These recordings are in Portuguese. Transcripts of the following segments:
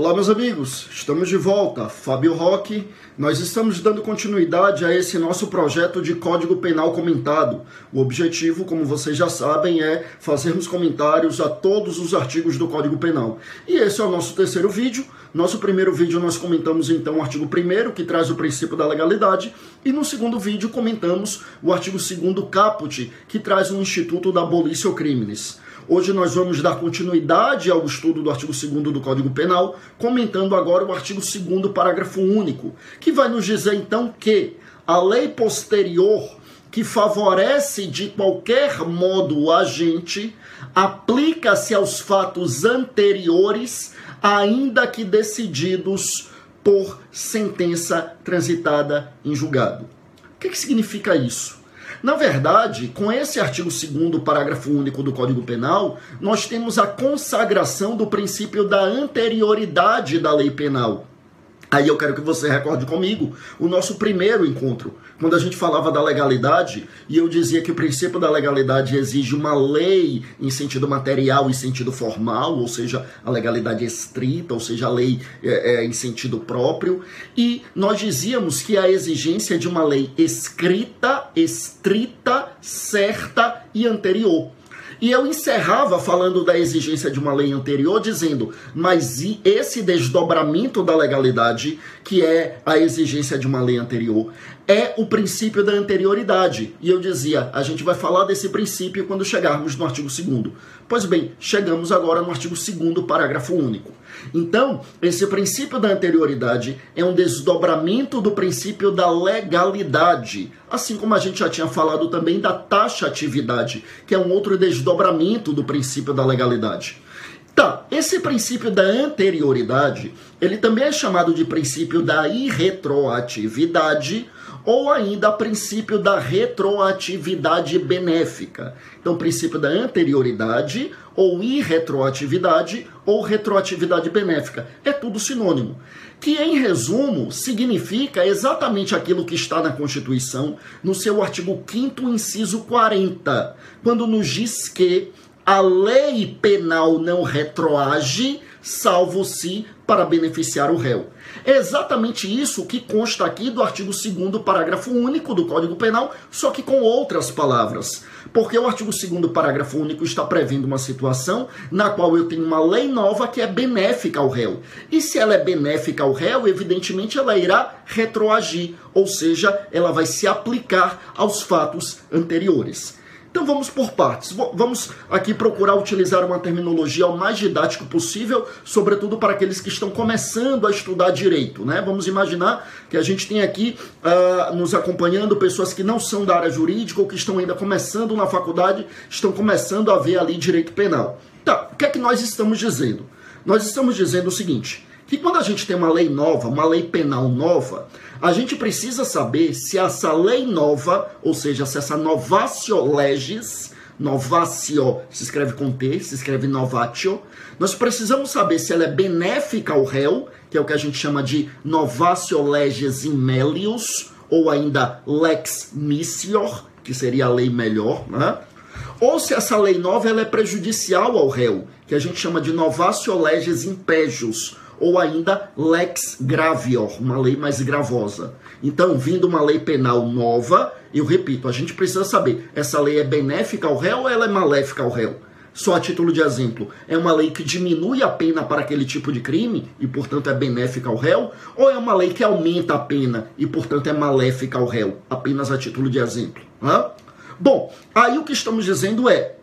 Olá, meus amigos, estamos de volta. Fábio Roque. Nós estamos dando continuidade a esse nosso projeto de Código Penal comentado. O objetivo, como vocês já sabem, é fazermos comentários a todos os artigos do Código Penal. E esse é o nosso terceiro vídeo. Nosso primeiro vídeo nós comentamos então o artigo 1 que traz o princípio da legalidade, e no segundo vídeo comentamos o artigo 2 caput, que traz o Instituto da Abolição Crimes. Hoje nós vamos dar continuidade ao estudo do artigo 2 do Código Penal, comentando agora o artigo 2 parágrafo único, que vai nos dizer então que a lei posterior que favorece de qualquer modo o agente aplica-se aos fatos anteriores, ainda que decididos por sentença transitada em julgado. O que, que significa isso? Na verdade, com esse artigo 2 parágrafo único do Código Penal, nós temos a consagração do princípio da anterioridade da lei penal. Aí eu quero que você recorde comigo o nosso primeiro encontro, quando a gente falava da legalidade e eu dizia que o princípio da legalidade exige uma lei em sentido material e sentido formal, ou seja, a legalidade estrita, ou seja, a lei é, é, em sentido próprio, e nós dizíamos que a exigência de uma lei escrita, estrita, certa e anterior. E eu encerrava falando da exigência de uma lei anterior, dizendo, mas esse desdobramento da legalidade, que é a exigência de uma lei anterior, é o princípio da anterioridade. E eu dizia, a gente vai falar desse princípio quando chegarmos no artigo 2. Pois bem, chegamos agora no artigo 2, parágrafo único. Então, esse princípio da anterioridade é um desdobramento do princípio da legalidade, assim como a gente já tinha falado também da taxatividade, que é um outro desdobramento do princípio da legalidade. Tá, esse princípio da anterioridade, ele também é chamado de princípio da irretroatividade, ou ainda princípio da retroatividade benéfica. Então, princípio da anterioridade, ou irretroatividade, ou retroatividade benéfica. É tudo sinônimo. Que, em resumo, significa exatamente aquilo que está na Constituição, no seu artigo 5, inciso 40, quando nos diz que a lei penal não retroage, salvo se para beneficiar o réu. É exatamente isso que consta aqui do artigo 2 parágrafo único do Código Penal, só que com outras palavras. Porque o artigo 2 parágrafo único está prevendo uma situação na qual eu tenho uma lei nova que é benéfica ao réu. E se ela é benéfica ao réu, evidentemente ela irá retroagir, ou seja, ela vai se aplicar aos fatos anteriores. Então vamos por partes. Vamos aqui procurar utilizar uma terminologia o mais didático possível, sobretudo para aqueles que estão começando a estudar direito. Né? Vamos imaginar que a gente tem aqui uh, nos acompanhando pessoas que não são da área jurídica ou que estão ainda começando na faculdade, estão começando a ver ali direito penal. Tá, o que é que nós estamos dizendo? Nós estamos dizendo o seguinte: que quando a gente tem uma lei nova, uma lei penal nova, a gente precisa saber se essa lei nova, ou seja, se essa novatio legis, novatio se escreve com T, se escreve novatio, nós precisamos saber se ela é benéfica ao réu, que é o que a gente chama de novatio legis in melius, ou ainda lex missior, que seria a lei melhor, né? Ou se essa lei nova ela é prejudicial ao réu, que a gente chama de novatio legis impejus, ou ainda lex gravior, uma lei mais gravosa. Então, vindo uma lei penal nova, eu repito, a gente precisa saber, essa lei é benéfica ao réu ou ela é maléfica ao réu? Só a título de exemplo, é uma lei que diminui a pena para aquele tipo de crime e, portanto, é benéfica ao réu? Ou é uma lei que aumenta a pena e, portanto, é maléfica ao réu? Apenas a título de exemplo. Bom, aí o que estamos dizendo é,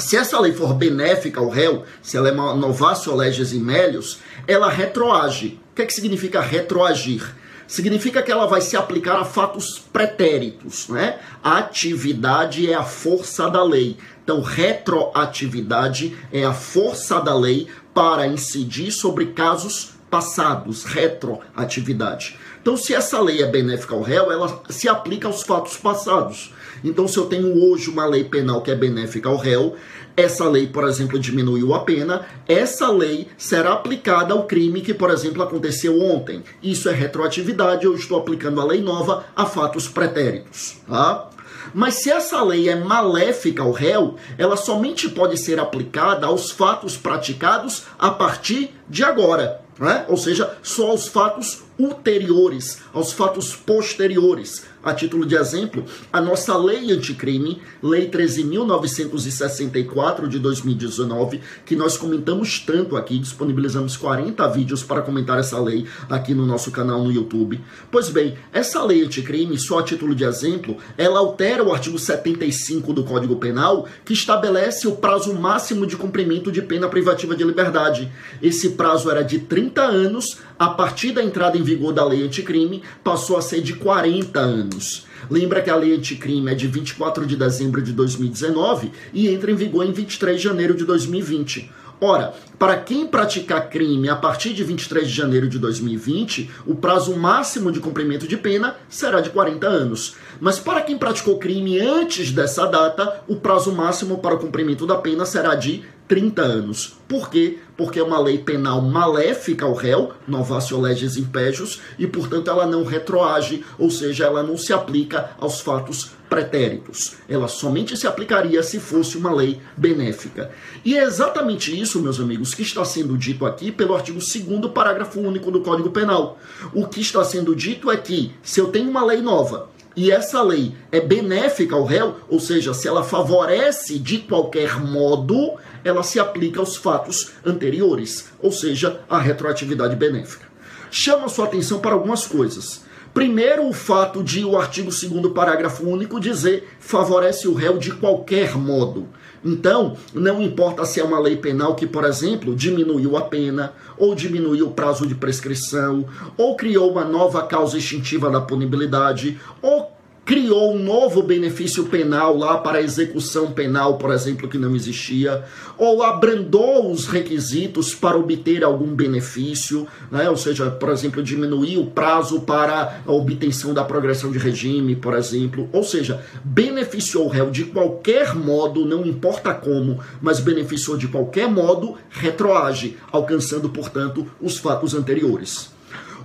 se essa lei for benéfica ao réu, se ela é uma novatio legis melius, ela retroage. O que, é que significa retroagir? Significa que ela vai se aplicar a fatos pretéritos, né? A atividade é a força da lei. Então, retroatividade é a força da lei para incidir sobre casos passados, retroatividade. Então, se essa lei é benéfica ao réu, ela se aplica aos fatos passados. Então, se eu tenho hoje uma lei penal que é benéfica ao réu, essa lei, por exemplo, diminuiu a pena, essa lei será aplicada ao crime que, por exemplo, aconteceu ontem. Isso é retroatividade, eu estou aplicando a lei nova a fatos pretéritos, tá? Mas se essa lei é maléfica ao réu, ela somente pode ser aplicada aos fatos praticados a partir de agora. né? ou seja, só aos fatos ulteriores, aos fatos posteriores. A título de exemplo, a nossa lei anticrime, Lei 13.964 de 2019, que nós comentamos tanto aqui, disponibilizamos 40 vídeos para comentar essa lei aqui no nosso canal no YouTube. Pois bem, essa lei anticrime, só a título de exemplo, ela altera o artigo 75 do Código Penal, que estabelece o prazo máximo de cumprimento de pena privativa de liberdade. Esse prazo era de 30 anos, a partir da entrada em vigor da lei anticrime, passou a ser de 40 anos. Lembra que a lei anticrime é de 24 de dezembro de 2019 e entra em vigor em 23 de janeiro de 2020. Ora, para quem praticar crime a partir de 23 de janeiro de 2020, o prazo máximo de cumprimento de pena será de 40 anos. Mas para quem praticou crime antes dessa data, o prazo máximo para o cumprimento da pena será de 30 anos. Por quê? Porque é uma lei penal maléfica ao réu, novatio legis impégios, e portanto ela não retroage, ou seja, ela não se aplica aos fatos pretéritos. Ela somente se aplicaria se fosse uma lei benéfica. E é exatamente isso, meus amigos, que está sendo dito aqui pelo artigo 2 parágrafo único do Código Penal. O que está sendo dito é que se eu tenho uma lei nova e essa lei é benéfica ao réu, ou seja, se ela favorece de qualquer modo, ela se aplica aos fatos anteriores, ou seja, a retroatividade benéfica. Chama sua atenção para algumas coisas. Primeiro, o fato de o artigo 2 parágrafo único dizer favorece o réu de qualquer modo. Então, não importa se é uma lei penal que, por exemplo, diminuiu a pena, ou diminuiu o prazo de prescrição, ou criou uma nova causa extintiva da punibilidade, ou criou um novo benefício penal lá para execução penal, por exemplo, que não existia, ou abrandou os requisitos para obter algum benefício, né? ou seja, por exemplo, diminuiu o prazo para a obtenção da progressão de regime, por exemplo, ou seja, beneficiou o réu de qualquer modo, não importa como, mas beneficiou de qualquer modo, retroage, alcançando, portanto, os fatos anteriores.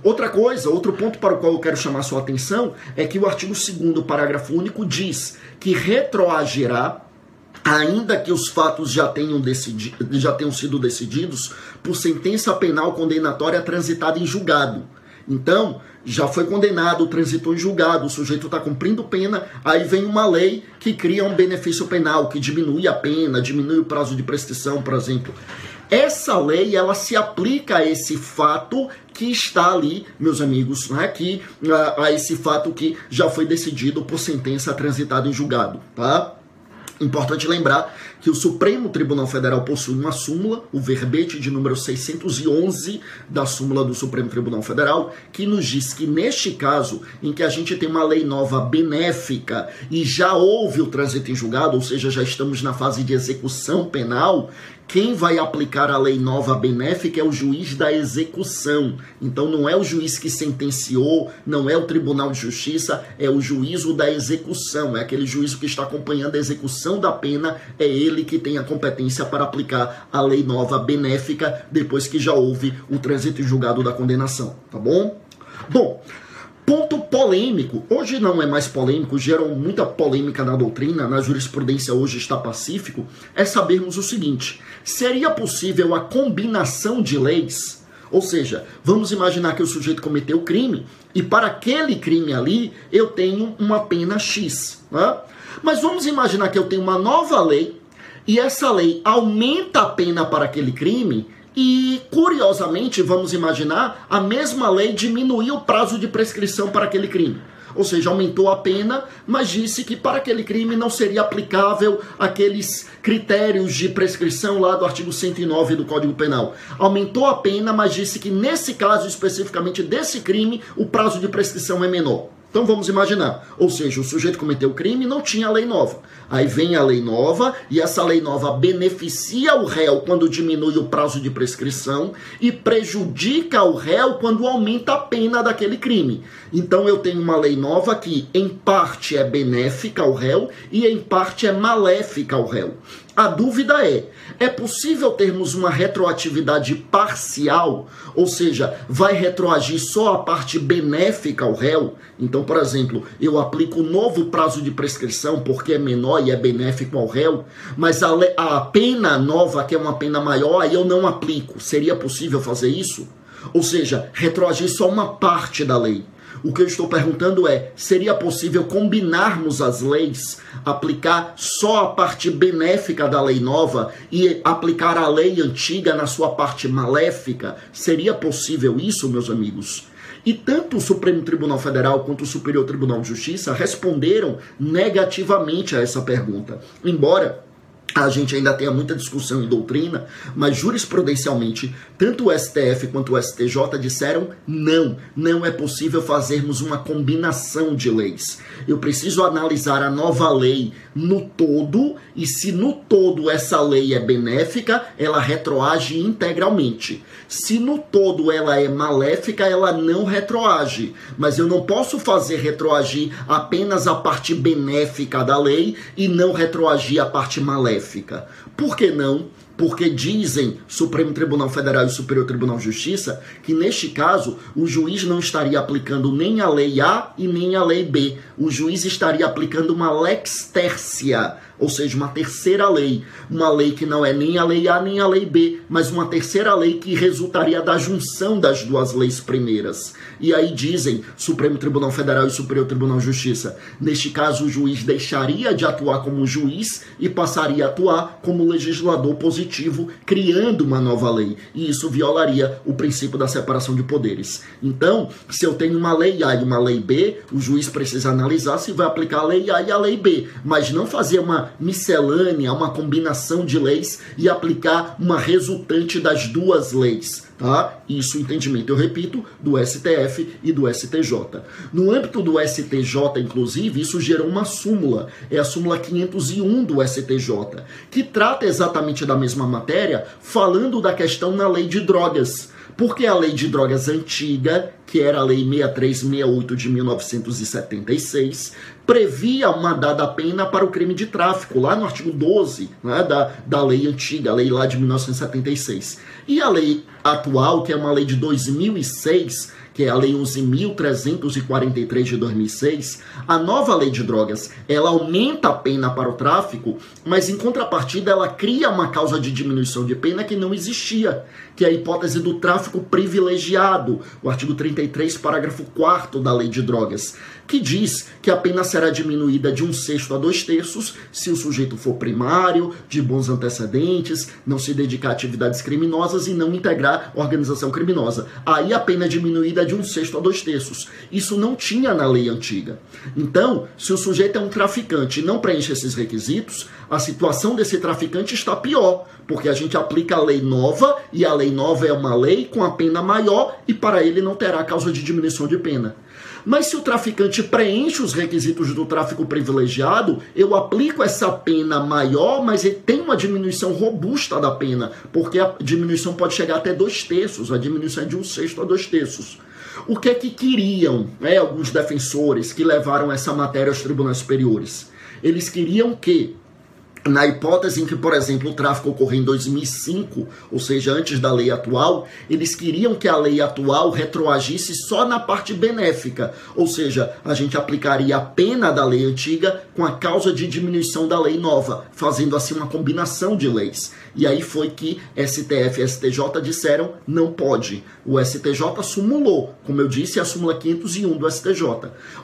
Outra coisa, outro ponto para o qual eu quero chamar sua atenção é que o artigo 2 parágrafo único diz que retroagirá ainda que os fatos já tenham, decidi, já tenham sido decididos por sentença penal condenatória transitada em julgado. Então, já foi condenado, transitou em julgado, o sujeito está cumprindo pena, aí vem uma lei que cria um benefício penal, que diminui a pena, diminui o prazo de prescrição, por exemplo. Essa lei ela se aplica a esse fato que está ali, meus amigos, né, que, a, a esse fato que já foi decidido por sentença transitada em julgado, tá? Importante lembrar que o Supremo Tribunal Federal possui uma súmula, o verbete de número 611 da súmula do Supremo Tribunal Federal, que nos diz que neste caso, em que a gente tem uma lei nova benéfica e já houve o trânsito em julgado, ou seja, já estamos na fase de execução penal, quem vai aplicar a lei nova benéfica é o juiz da execução. Então não é o juiz que sentenciou, não é o Tribunal de Justiça, é o juízo da execução. É aquele juízo que está acompanhando a execução da pena, é ele que tem a competência para aplicar a lei nova benéfica depois que já houve o trânsito julgado da condenação, tá bom? Bom, Ponto polêmico. Hoje não é mais polêmico, gerou muita polêmica na doutrina, na jurisprudência hoje está pacífico, é sabermos o seguinte: seria possível a combinação de leis? Ou seja, vamos imaginar que o sujeito cometeu crime e para aquele crime ali eu tenho uma pena X. Né? Mas vamos imaginar que eu tenho uma nova lei e essa lei aumenta a pena para aquele crime e, curiosamente, vamos imaginar, a mesma lei diminuiu o prazo de prescrição para aquele crime. Ou seja, aumentou a pena, mas disse que para aquele crime não seria aplicável aqueles critérios de prescrição lá do artigo 109 do Código Penal. Aumentou a pena, mas disse que nesse caso especificamente desse crime, o prazo de prescrição é menor. Então vamos imaginar, ou seja, o sujeito cometeu o crime e não tinha lei nova. Aí vem a lei nova e essa lei nova beneficia o réu quando diminui o prazo de prescrição e prejudica o réu quando aumenta a pena daquele crime. Então eu tenho uma lei nova que em parte é benéfica ao réu e em parte é maléfica ao réu. A dúvida é: é possível termos uma retroatividade parcial? Ou seja, vai retroagir só a parte benéfica ao réu? Então, por exemplo, eu aplico novo prazo de prescrição porque é menor e é benéfico ao réu, mas a, a pena nova, que é uma pena maior, aí eu não aplico. Seria possível fazer isso? Ou seja, retroagir só uma parte da lei. O que eu estou perguntando é: seria possível combinarmos as leis, aplicar só a parte benéfica da lei nova e aplicar a lei antiga na sua parte maléfica? Seria possível isso, meus amigos? E tanto o Supremo Tribunal Federal quanto o Superior Tribunal de Justiça responderam negativamente a essa pergunta. Embora a gente ainda tem muita discussão em doutrina, mas jurisprudencialmente, tanto o STF quanto o STJ disseram não, não é possível fazermos uma combinação de leis. Eu preciso analisar a nova lei no todo e se no todo essa lei é benéfica, ela retroage integralmente. Se no todo ela é maléfica, ela não retroage. Mas eu não posso fazer retroagir apenas a parte benéfica da lei e não retroagir a parte maléfica. Por que não? Porque dizem Supremo Tribunal Federal e Superior Tribunal de Justiça que neste caso o juiz não estaria aplicando nem a lei A e nem a lei B. O juiz estaria aplicando uma lex tercia, ou seja, uma terceira lei, uma lei que não é nem a lei A nem a lei B, mas uma terceira lei que resultaria da junção das duas leis primeiras. E aí dizem Supremo Tribunal Federal e Superior Tribunal de Justiça, neste caso o juiz deixaria de atuar como juiz e passaria a atuar como legislador positivo, criando uma nova lei, e isso violaria o princípio da separação de poderes. Então, se eu tenho uma lei A e uma lei B, o juiz precisa analisar se vai aplicar a lei A e a lei B, mas não fazer uma miscelânea, uma combinação de leis e aplicar uma resultante das duas leis. Tá? Isso, entendimento, eu repito, do STF e do STJ. No âmbito do STJ, inclusive, isso gerou uma súmula, é a súmula 501 do STJ, que trata exatamente da mesma matéria, falando da questão na lei de drogas. Porque a lei de drogas antiga, que era a lei 6368 de 1976, previa uma dada pena para o crime de tráfico, lá no artigo 12 né, da, da lei antiga, a lei lá de 1976. E a lei atual, que é uma lei de 2006, que é a Lei 11.343 de 2006, a nova lei de drogas, ela aumenta a pena para o tráfico, mas em contrapartida ela cria uma causa de diminuição de pena que não existia, que é a hipótese do tráfico privilegiado, o artigo 33, parágrafo 4 da lei de drogas que diz que a pena será diminuída de um sexto a dois terços se o sujeito for primário, de bons antecedentes, não se dedicar a atividades criminosas e não integrar organização criminosa. Aí a pena é diminuída de um sexto a dois terços. Isso não tinha na lei antiga. Então, se o sujeito é um traficante e não preenche esses requisitos, a situação desse traficante está pior, porque a gente aplica a lei nova e a lei nova é uma lei com a pena maior e para ele não terá causa de diminuição de pena. Mas se o traficante preenche os requisitos do tráfico privilegiado, eu aplico essa pena maior, mas ele tem uma diminuição robusta da pena, porque a diminuição pode chegar até dois terços, a diminuição é de um sexto a dois terços. O que é que queriam né, alguns defensores que levaram essa matéria aos tribunais superiores? Eles queriam que na hipótese em que, por exemplo, o tráfico ocorreu em 2005, ou seja, antes da lei atual, eles queriam que a lei atual retroagisse só na parte benéfica, ou seja, a gente aplicaria a pena da lei antiga com a causa de diminuição da lei nova, fazendo assim uma combinação de leis. E aí foi que STF e STJ disseram não pode. O STJ sumulou, como eu disse, a súmula 501 do STJ.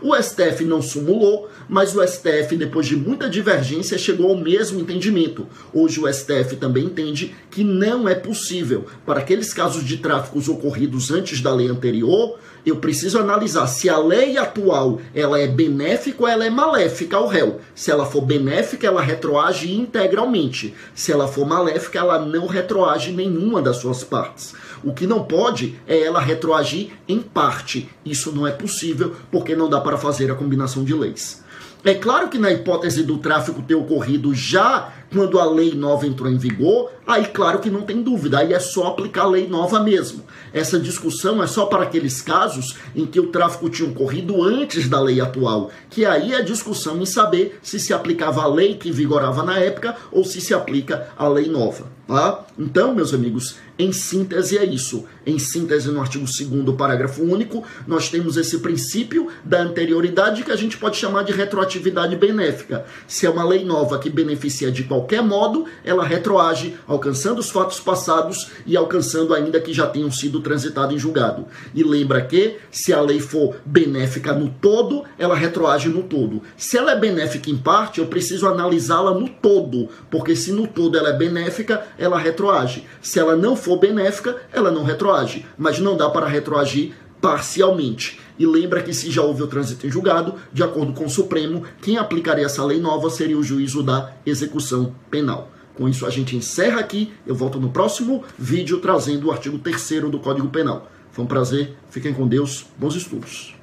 O STF não sumulou, mas o STF, depois de muita divergência, chegou ao mesmo entendimento. Hoje o STF também entende que não é possível, para aqueles casos de tráficos ocorridos antes da lei anterior, eu preciso analisar se a lei atual ela é benéfica ou ela é maléfica ao réu. Se ela for benéfica, ela retroage integralmente. Se ela for maléfica, ela não retroage nenhuma das suas partes. O que não pode é ela retroagir em parte. Isso não é possível porque não dá para fazer a combinação de leis. É claro que na hipótese do tráfico ter ocorrido já quando a lei nova entrou em vigor, aí claro que não tem dúvida, aí é só aplicar a lei nova mesmo. Essa discussão é só para aqueles casos em que o tráfico tinha ocorrido antes da lei atual, que aí é a discussão em saber se se aplicava a lei que vigorava na época ou se se aplica a lei nova. Tá? Então, meus amigos, em síntese é isso. Em síntese, no artigo 2 parágrafo único, nós temos esse princípio da anterioridade que a gente pode chamar de retroatividade benéfica. Se é uma lei nova que beneficia de qualquer qualquer modo, ela retroage, alcançando os fatos passados e alcançando ainda que já tenham sido transitados em julgado. E lembra que, se a lei for benéfica no todo, ela retroage no todo. Se ela é benéfica em parte, eu preciso analisá-la no todo, porque se no todo ela é benéfica, ela retroage. Se ela não for benéfica, ela não retroage. Mas não dá para retroagir parcialmente. E lembra que se já houve o trânsito em julgado, de acordo com o Supremo, quem aplicaria essa lei nova seria o juízo da execução penal. Com isso a gente encerra aqui. Eu volto no próximo vídeo trazendo o artigo 3 do Código Penal. Foi um prazer. Fiquem com Deus. Bons estudos.